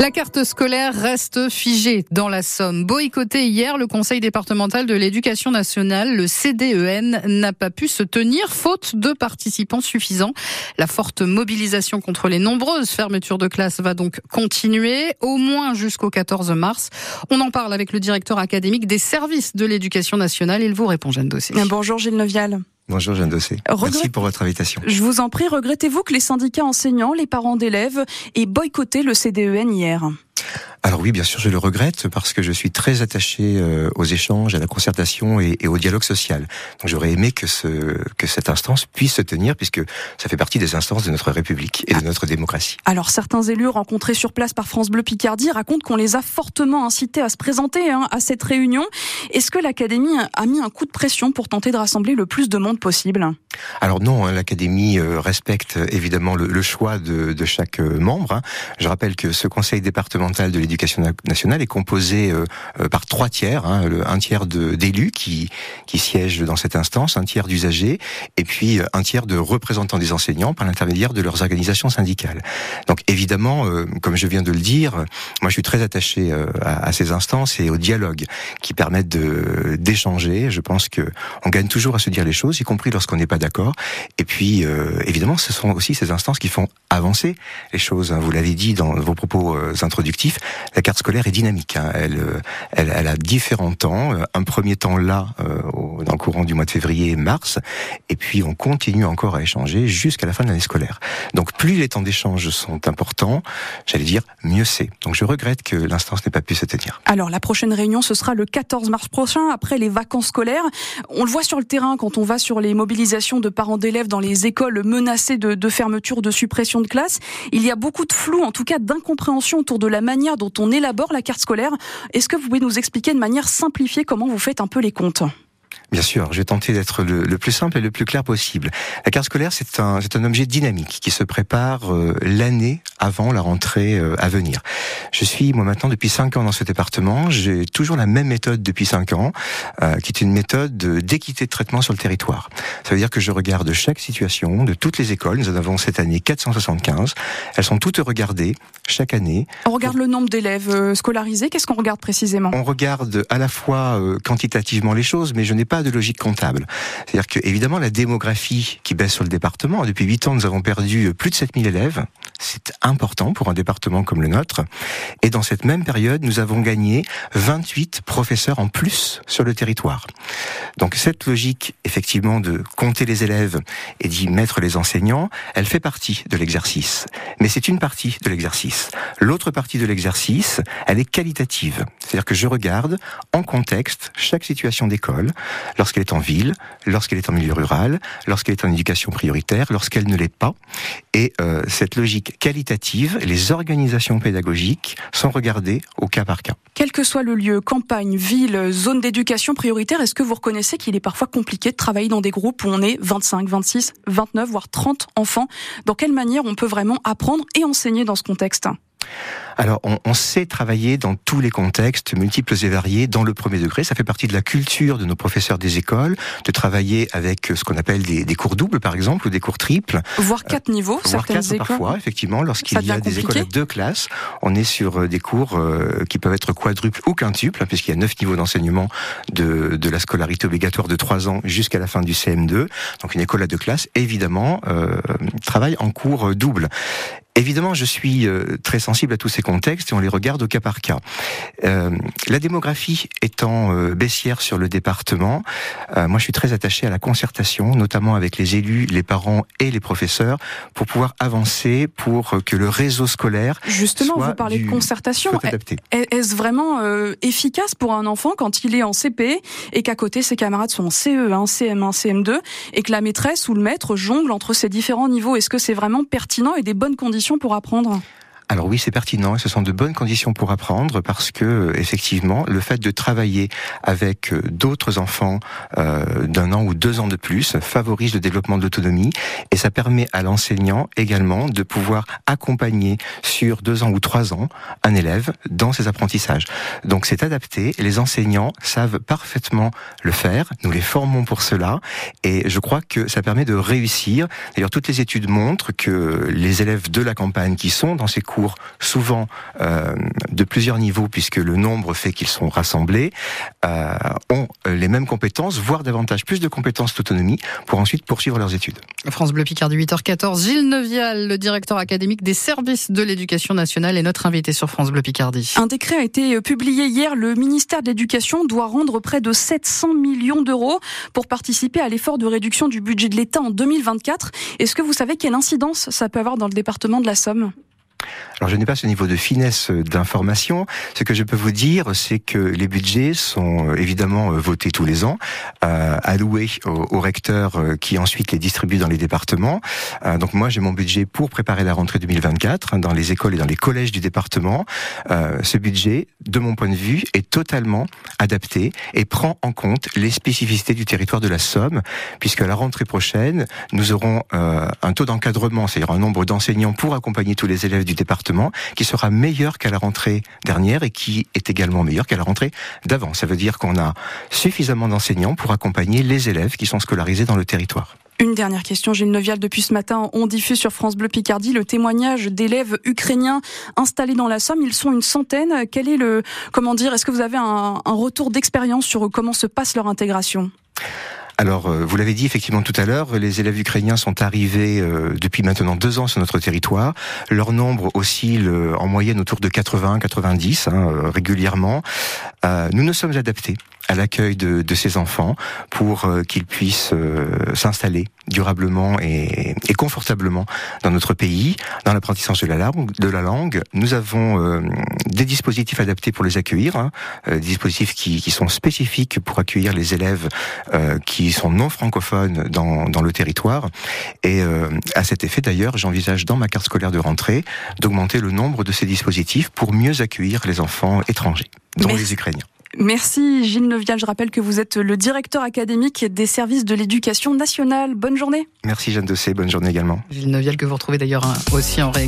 La carte scolaire reste figée dans la Somme. Boycotté hier, le Conseil départemental de l'éducation nationale, le CDEN, n'a pas pu se tenir faute de participants suffisants. La forte mobilisation contre les nombreuses fermetures de classes va donc continuer, au moins jusqu'au 14 mars. On en parle avec le directeur académique des services de l'éducation nationale. Il vous répond, Jeanne Dossé. Bonjour Gilles Nevial. Bonjour Jeanne Dossé. Merci pour votre invitation. Je vous en prie, regrettez-vous que les syndicats enseignants, les parents d'élèves aient boycotté le CDEN hier? Alors oui, bien sûr, je le regrette parce que je suis très attaché euh, aux échanges, à la concertation et, au dialogue social. Donc j'aurais aimé que, ce, que cette instance puisse se tenir puisque ça fait partie des instances de notre République et de notre démocratie. Alors certains élus rencontrés sur place par France Bleu Picardie racontent qu'on les a fortement incités à se présenter hein, à cette réunion. Est-ce que l'Académie a mis un coup de pression pour tenter de rassembler le plus de monde possible? Alors non, hein, l'Académie euh, respecte euh, évidemment le, choix de, de chaque membre. Hein. Je rappelle que ce conseil départemental de l'éducation nationale est composé euh, euh, par trois tiers, hein, un tiers d'élus qui, qui siègent dans cette instance, un tiers d'usagers, et puis euh, un tiers de représentants des enseignants par l'intermédiaire de leurs organisations syndicales. Donc évidemment, comme je viens de le dire, moi je suis très attaché à, à, ces instances et au dialogue qui permettent d'échanger. Je pense que on gagne toujours à se dire les choses, y compris lorsqu'on n'est pas d'accord. Et puis évidemment, ce sont aussi ces instances qui font avancer les choses. Hein. Vous l'avez dit dans vos propos introductifs, la carte scolaire est dynamique. Hein. Elle, euh, elle, elle, a différents temps. Euh, un premier temps là, euh, dans le courant du mois de février mars, et puis on continue encore à échanger jusqu'à la fin de l'année scolaire. Donc plus les temps d'échange sont importants, j'allais dire mieux c'est. Donc je regrette que l'instance n'ait pas pu se tenir. Alors la prochaine réunion, ce sera le 14 mars prochain, après les vacances scolaires. On le voit sur le terrain quand on va sur les mobilisations de parents d'élèves dans les écoles menacées de, de fermeture, de suppression de classes. Il y a beaucoup de flou, en tout cas d'incompréhension autour de la manière dont on élabore la carte scolaire. Est-ce que vous pouvez nous expliquer de manière simplifiée comment vous faites un peu les comptes? Bien sûr, je vais tenter d'être le, plus simple et le plus clair possible. La carte scolaire, c'est un, c'est un objet dynamique qui se prépare euh, l'année avant la rentrée euh, à venir. Je suis, moi maintenant, depuis cinq ans dans ce département. J'ai toujours la même méthode depuis cinq ans, euh, qui est une méthode d'équité de traitement sur le territoire. Ça veut dire que je regarde chaque situation de toutes les écoles. Nous en avons cette année 475. Elles sont toutes regardées chaque année. On regarde le nombre d'élèves scolarisés. Qu'est-ce qu'on regarde précisément? On regarde à la fois quantitativement les choses, mais je n'ai pas de logique comptable. C'est-à-dire que, évidemment, la démographie qui baisse sur le département, depuis 8 ans, nous avons perdu plus de 7000 élèves. C'est important pour un département comme le nôtre. Et dans cette même période, nous avons gagné 28 professeurs en plus sur le territoire. Donc cette logique, effectivement, de compter les élèves et d'y mettre les enseignants, elle fait partie de l'exercice. Mais c'est une partie de l'exercice. L'autre partie de l'exercice, elle est qualitative. C'est-à-dire que je regarde en contexte chaque situation d'école, lorsqu'elle est en ville, lorsqu'elle est en milieu rural, lorsqu'elle est en éducation prioritaire, lorsqu'elle ne l'est pas. Et euh, cette logique qualitative, les organisations pédagogiques sont regardées au cas par cas. Quel que soit le lieu, campagne, ville, zone d'éducation prioritaire, est-ce que vous reconnaissez qu'il est parfois compliqué de travailler dans des groupes où on est 25, 26, 29, voire 30 enfants? Dans quelle manière on peut vraiment apprendre et enseigner dans ce contexte? Alors, on, on, sait travailler dans tous les contextes, multiples et variés, dans le premier degré. Ça fait partie de la culture de nos professeurs des écoles, de travailler avec ce qu'on appelle des, des, cours doubles, par exemple, ou des cours triples. Voire quatre niveaux, euh, voire quatre parfois, effectivement. Lorsqu'il y a des écoles à deux classes, on est sur euh, des cours euh, qui peuvent être quadruples ou quintuples, hein, puisqu'il y a neuf niveaux d'enseignement de, de, la scolarité obligatoire de trois ans jusqu'à la fin du CM2. Donc, une école à deux classes, évidemment, euh, travaille en cours double. Évidemment, je suis euh, très sensible à tous ces contextes et on les regarde au cas par cas. Euh, la démographie étant euh, baissière sur le département, moi je suis très attaché à la concertation, notamment avec les élus, les parents et les professeurs, pour pouvoir avancer pour que le réseau scolaire justement soit vous parlez de concertation. Est-ce vraiment efficace pour un enfant quand il est en CP et qu'à côté ses camarades sont en CE1, CM1, CM2 et que la maîtresse ou le maître jongle entre ces différents niveaux? Est-ce que c'est vraiment pertinent et des bonnes conditions pour apprendre? Alors oui, c'est pertinent et ce sont de bonnes conditions pour apprendre parce que effectivement, le fait de travailler avec euh, d'autres enfants euh, d'un an ou deux ans de plus favorise le développement de l'autonomie et ça permet à l'enseignant également de pouvoir accompagner sur deux ans ou trois ans un élève dans ses apprentissages. Donc c'est adapté, les enseignants savent parfaitement le faire, nous les formons pour cela et je crois que ça permet de réussir. D'ailleurs, toutes les études montrent que les élèves de la campagne qui sont dans ces cours cours, souvent de plusieurs niveaux, puisque le nombre fait qu'ils sont rassemblés, ont les mêmes compétences, voire davantage plus de compétences d'autonomie, pour ensuite poursuivre leurs études. France Bleu Picardie 8h14, Gilles Neuvial, le directeur académique des services de l'éducation nationale, est notre invité sur France Bleu Picardie. Un décret a été publié hier. Le ministère de l'Éducation doit rendre près de 700 millions d'euros pour participer à l'effort de réduction du budget de l'État en 2024. Est-ce que vous savez quelle incidence ça peut avoir dans le département de la Somme? Alors je n'ai pas ce niveau de finesse d'information. Ce que je peux vous dire, c'est que les budgets sont euh, évidemment euh, votés tous les ans, euh, alloués aux, recteurs qui ensuite les distribuent dans les départements. donc moi j'ai mon budget pour préparer la rentrée 2024 hein, dans les écoles et dans les collèges du département. ce budget, de mon point de vue, est totalement adapté et prend en compte les spécificités du territoire de la Somme, puisque la rentrée prochaine, nous aurons un taux d'encadrement, c'est-à-dire un nombre d'enseignants pour accompagner tous les élèves du département qui sera meilleur qu'à la rentrée dernière et qui est également meilleur qu'à la rentrée d'avant. Ça veut dire qu'on a suffisamment d'enseignants pour accompagner les élèves qui sont scolarisés dans le territoire. Une dernière question, Gilles Neuvial. Depuis ce matin, on diffuse sur France Bleu Picardie le témoignage d'élèves ukrainiens installés dans la Somme. Ils sont une centaine. Quel est le, comment dire, est-ce que vous avez un, un retour d'expérience sur comment se passe leur intégration? Alors, euh, vous l'avez dit effectivement tout à l'heure, les élèves ukrainiens sont arrivés euh, depuis maintenant deux ans sur notre territoire. Leur nombre oscille euh, en moyenne autour de 80-90 hein, régulièrement. nous nous sommes adaptés à l'accueil de, de, ces enfants pour euh, qu'ils puissent euh, s'installer durablement et, et, confortablement dans notre pays, dans l'apprentissage de la langue. De la langue. Nous avons euh, des dispositifs adaptés pour les accueillir, hein, des dispositifs qui, qui, sont spécifiques pour accueillir les élèves qui sont non francophones dans, dans le territoire. Et à cet effet, d'ailleurs, j'envisage dans ma carte scolaire de rentrée d'augmenter le nombre de ces dispositifs pour mieux accueillir les enfants étrangers, dont les Ukrainiens. Merci Gilles Neuvial. Je rappelle que vous êtes le directeur académique des services de l'éducation nationale. Bonne journée. Merci Jeanne Dossé. Bonne journée également. Gilles Neuvial que vous retrouvez d'ailleurs hein, aussi en réécoute.